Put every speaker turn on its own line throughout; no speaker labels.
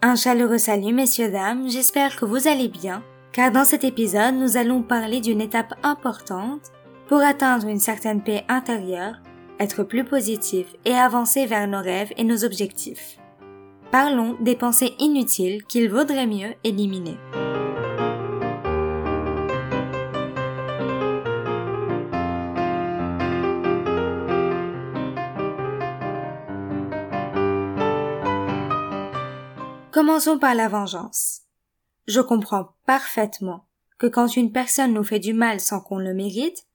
Un chaleureux salut messieurs dames, j'espère que vous allez bien, car dans cet épisode nous allons parler d'une étape importante pour atteindre une certaine paix intérieure, être plus positif et avancer vers nos rêves et nos objectifs. Parlons des pensées inutiles qu'il vaudrait mieux éliminer. Commençons par la vengeance. Je comprends parfaitement que quand une personne nous fait du mal sans qu'on le mérite,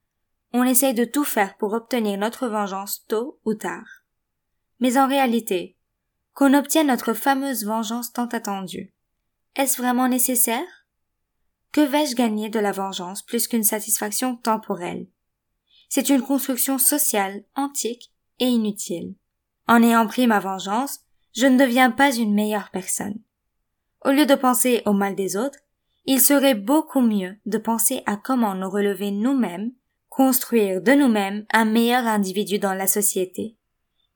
on essaye de tout faire pour obtenir notre vengeance tôt ou tard. Mais en réalité, qu'on obtienne notre fameuse vengeance tant attendue, est-ce vraiment nécessaire? Que vais-je gagner de la vengeance plus qu'une satisfaction temporelle? C'est une construction sociale, antique et inutile. En ayant pris ma vengeance, je ne deviens pas une meilleure personne. Au lieu de penser au mal des autres, il serait beaucoup mieux de penser à comment nous relever nous-mêmes, construire de nous-mêmes un meilleur individu dans la société,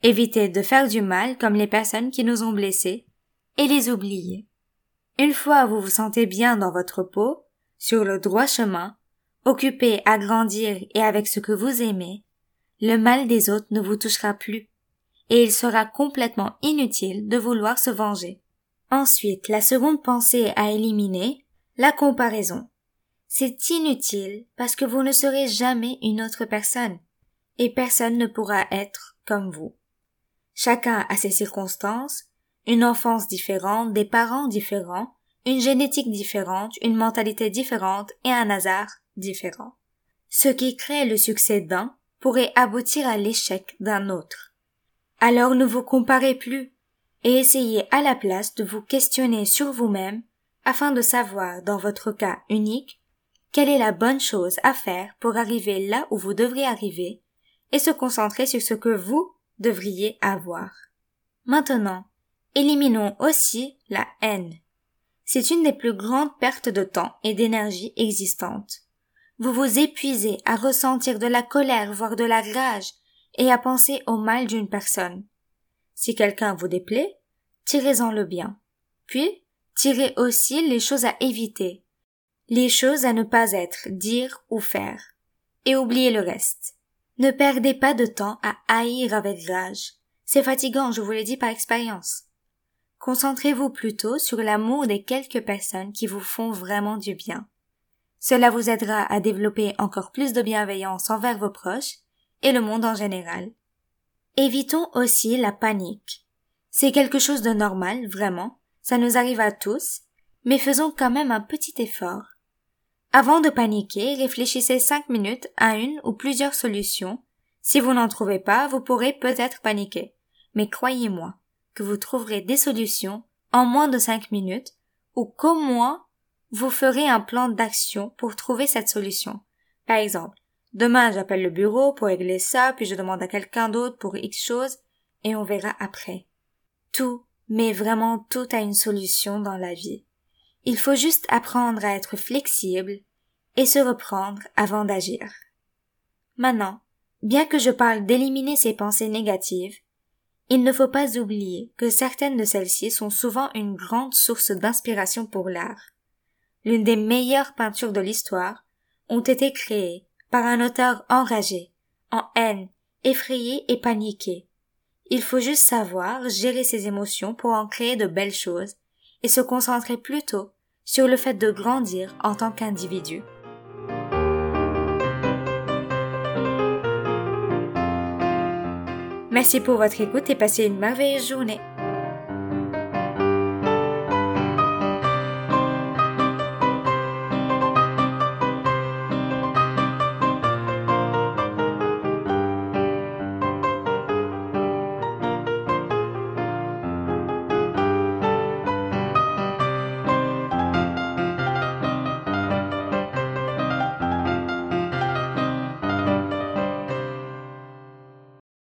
éviter de faire du mal comme les personnes qui nous ont blessés, et les oublier. Une fois vous vous sentez bien dans votre peau, sur le droit chemin, occupé à grandir et avec ce que vous aimez, le mal des autres ne vous touchera plus et il sera complètement inutile de vouloir se venger. Ensuite, la seconde pensée à éliminer, la comparaison. C'est inutile parce que vous ne serez jamais une autre personne, et personne ne pourra être comme vous. Chacun a ses circonstances, une enfance différente, des parents différents, une génétique différente, une mentalité différente et un hasard différent. Ce qui crée le succès d'un pourrait aboutir à l'échec d'un autre. Alors ne vous comparez plus et essayez à la place de vous questionner sur vous-même afin de savoir dans votre cas unique quelle est la bonne chose à faire pour arriver là où vous devriez arriver et se concentrer sur ce que vous devriez avoir. Maintenant, éliminons aussi la haine. C'est une des plus grandes pertes de temps et d'énergie existantes. Vous vous épuisez à ressentir de la colère, voire de la rage, et à penser au mal d'une personne. Si quelqu'un vous déplaît, tirez-en le bien. Puis, tirez aussi les choses à éviter, les choses à ne pas être, dire ou faire, et oubliez le reste. Ne perdez pas de temps à haïr avec rage. C'est fatigant, je vous l'ai dit par expérience. Concentrez-vous plutôt sur l'amour des quelques personnes qui vous font vraiment du bien. Cela vous aidera à développer encore plus de bienveillance envers vos proches et le monde en général. Évitons aussi la panique. C'est quelque chose de normal, vraiment, ça nous arrive à tous, mais faisons quand même un petit effort. Avant de paniquer, réfléchissez cinq minutes à une ou plusieurs solutions. Si vous n'en trouvez pas, vous pourrez peut-être paniquer. Mais croyez-moi que vous trouverez des solutions en moins de cinq minutes ou qu'au moins vous ferez un plan d'action pour trouver cette solution. Par exemple, Demain, j'appelle le bureau pour régler ça, puis je demande à quelqu'un d'autre pour X chose, et on verra après. Tout, mais vraiment tout a une solution dans la vie. Il faut juste apprendre à être flexible et se reprendre avant d'agir. Maintenant, bien que je parle d'éliminer ces pensées négatives, il ne faut pas oublier que certaines de celles-ci sont souvent une grande source d'inspiration pour l'art. L'une des meilleures peintures de l'histoire ont été créées par un auteur enragé, en haine, effrayé et paniqué. Il faut juste savoir gérer ses émotions pour en créer de belles choses et se concentrer plutôt sur le fait de grandir en tant qu'individu. Merci pour votre écoute et passez une merveilleuse journée.